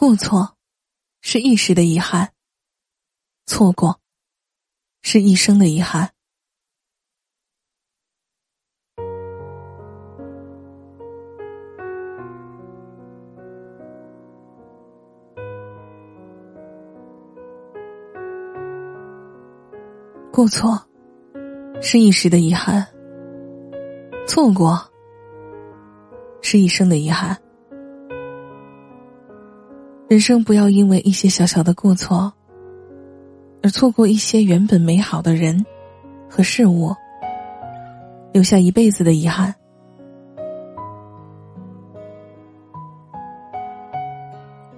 过错，是一时的遗憾；错过，是一生的遗憾。过错，是一时的遗憾；错过，是一生的遗憾。人生不要因为一些小小的过错，而错过一些原本美好的人和事物，留下一辈子的遗憾。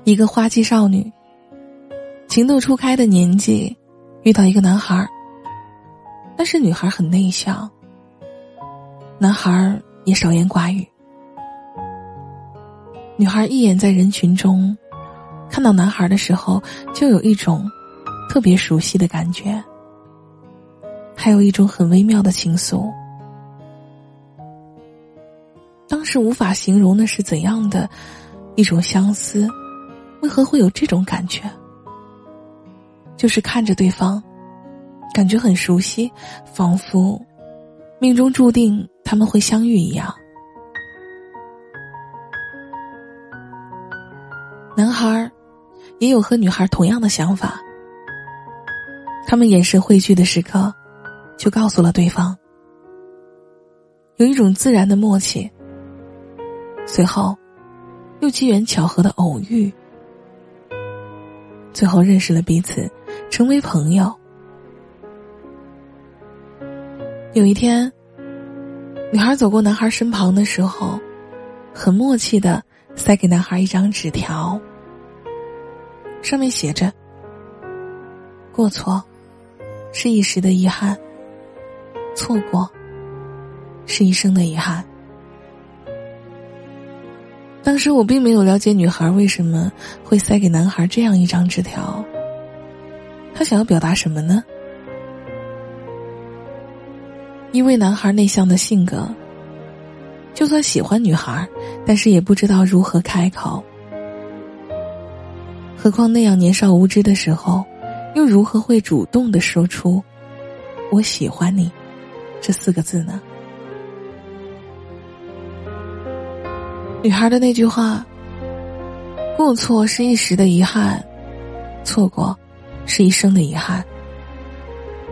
一个花季少女，情窦初开的年纪，遇到一个男孩儿但是女孩很内向，男孩也少言寡语。女孩一眼在人群中。看到男孩的时候，就有一种特别熟悉的感觉，还有一种很微妙的情愫。当时无法形容那是怎样的一种相思，为何会有这种感觉？就是看着对方，感觉很熟悉，仿佛命中注定他们会相遇一样。也有和女孩同样的想法，他们眼神汇聚的时刻，就告诉了对方，有一种自然的默契。随后，又机缘巧合的偶遇，最后认识了彼此，成为朋友。有一天，女孩走过男孩身旁的时候，很默契的塞给男孩一张纸条。上面写着：“过错，是一时的遗憾；错过，是一生的遗憾。”当时我并没有了解女孩为什么会塞给男孩这样一张纸条，他想要表达什么呢？因为男孩内向的性格，就算喜欢女孩，但是也不知道如何开口。何况那样年少无知的时候，又如何会主动的说出“我喜欢你”这四个字呢？女孩的那句话：“过错是一时的遗憾，错过是一生的遗憾。”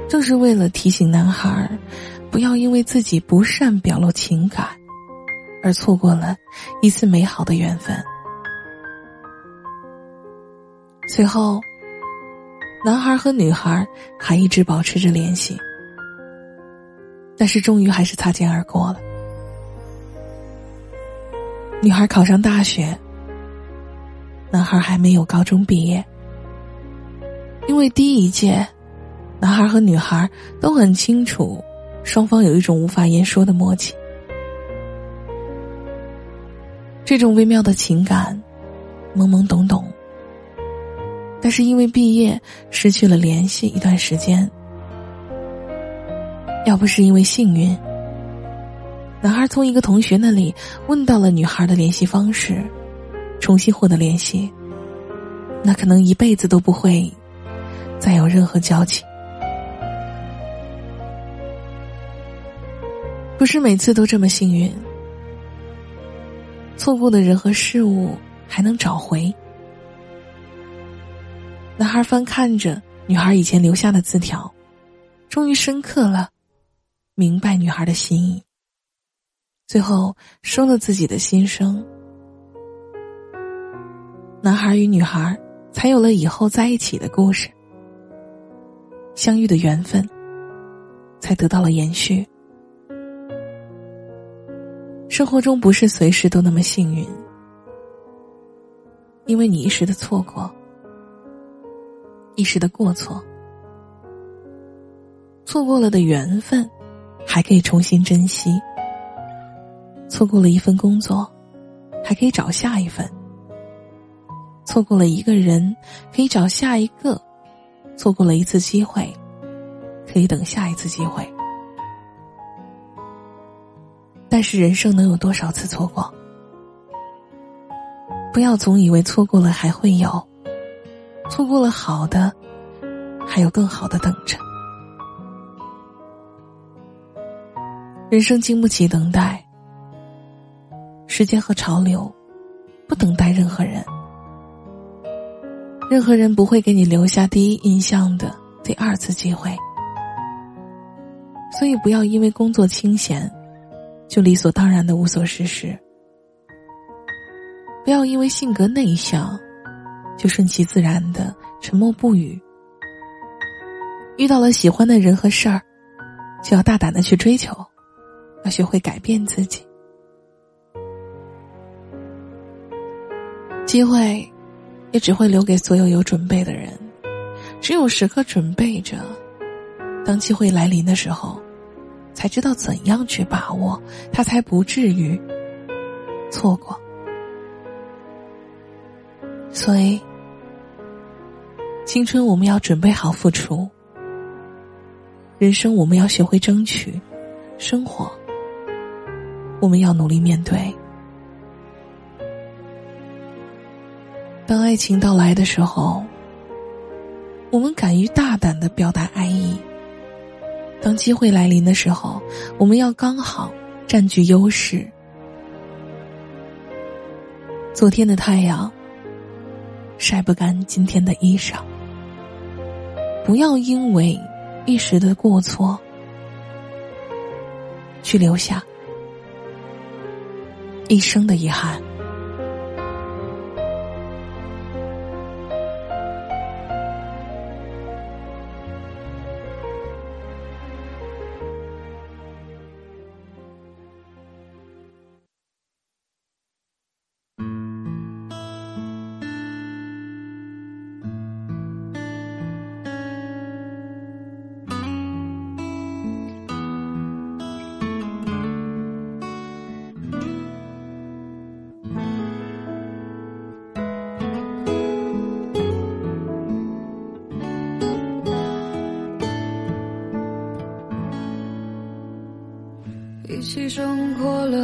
正是为了提醒男孩，不要因为自己不善表露情感，而错过了一次美好的缘分。随后，男孩和女孩还一直保持着联系，但是终于还是擦肩而过了。女孩考上大学，男孩还没有高中毕业。因为第一届，男孩和女孩都很清楚，双方有一种无法言说的默契。这种微妙的情感，懵懵懂懂。是因为毕业失去了联系一段时间，要不是因为幸运，男孩从一个同学那里问到了女孩的联系方式，重新获得联系，那可能一辈子都不会再有任何交集。不是每次都这么幸运，错过的人和事物还能找回。男孩翻看着女孩以前留下的字条，终于深刻了，明白女孩的心意。最后说了自己的心声。男孩与女孩才有了以后在一起的故事，相遇的缘分才得到了延续。生活中不是随时都那么幸运，因为你一时的错过。一时的过错，错过了的缘分，还可以重新珍惜；错过了一份工作，还可以找下一份；错过了一个人，可以找下一个；错过了一次机会，可以等下一次机会。但是人生能有多少次错过？不要总以为错过了还会有，错过了好的，还有更好的等着。人生经不起等待，时间和潮流不等待任何人，任何人不会给你留下第一印象的第二次机会。所以，不要因为工作清闲，就理所当然的无所事事；不要因为性格内向，就顺其自然的沉默不语。遇到了喜欢的人和事儿，就要大胆的去追求。要学会改变自己，机会也只会留给所有有准备的人。只有时刻准备着，当机会来临的时候，才知道怎样去把握，他才不至于错过。所以，青春我们要准备好付出，人生我们要学会争取，生活。我们要努力面对。当爱情到来的时候，我们敢于大胆的表达爱意；当机会来临的时候，我们要刚好占据优势。昨天的太阳晒不干今天的衣裳，不要因为一时的过错去留下。一生的遗憾。一起生活了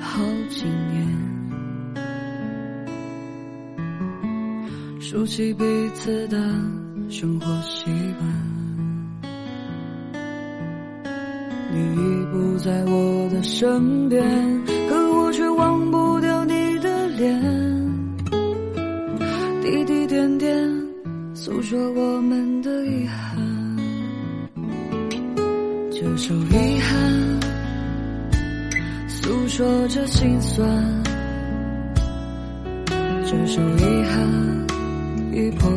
好几年，熟悉彼此的生活习惯。你已不在我的身边，可我却忘不掉你的脸。滴滴点点，诉说我们的遗憾。这首心酸，这首遗憾已破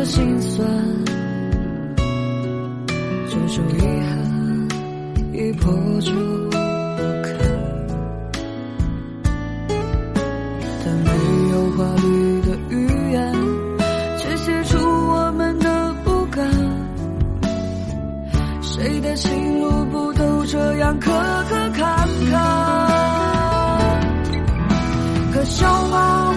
着心酸，这首遗憾已破旧不堪，但没有华丽的语言，却写出我们的不甘。谁的情路不都这样磕磕坎坎？可笑吧，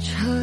车。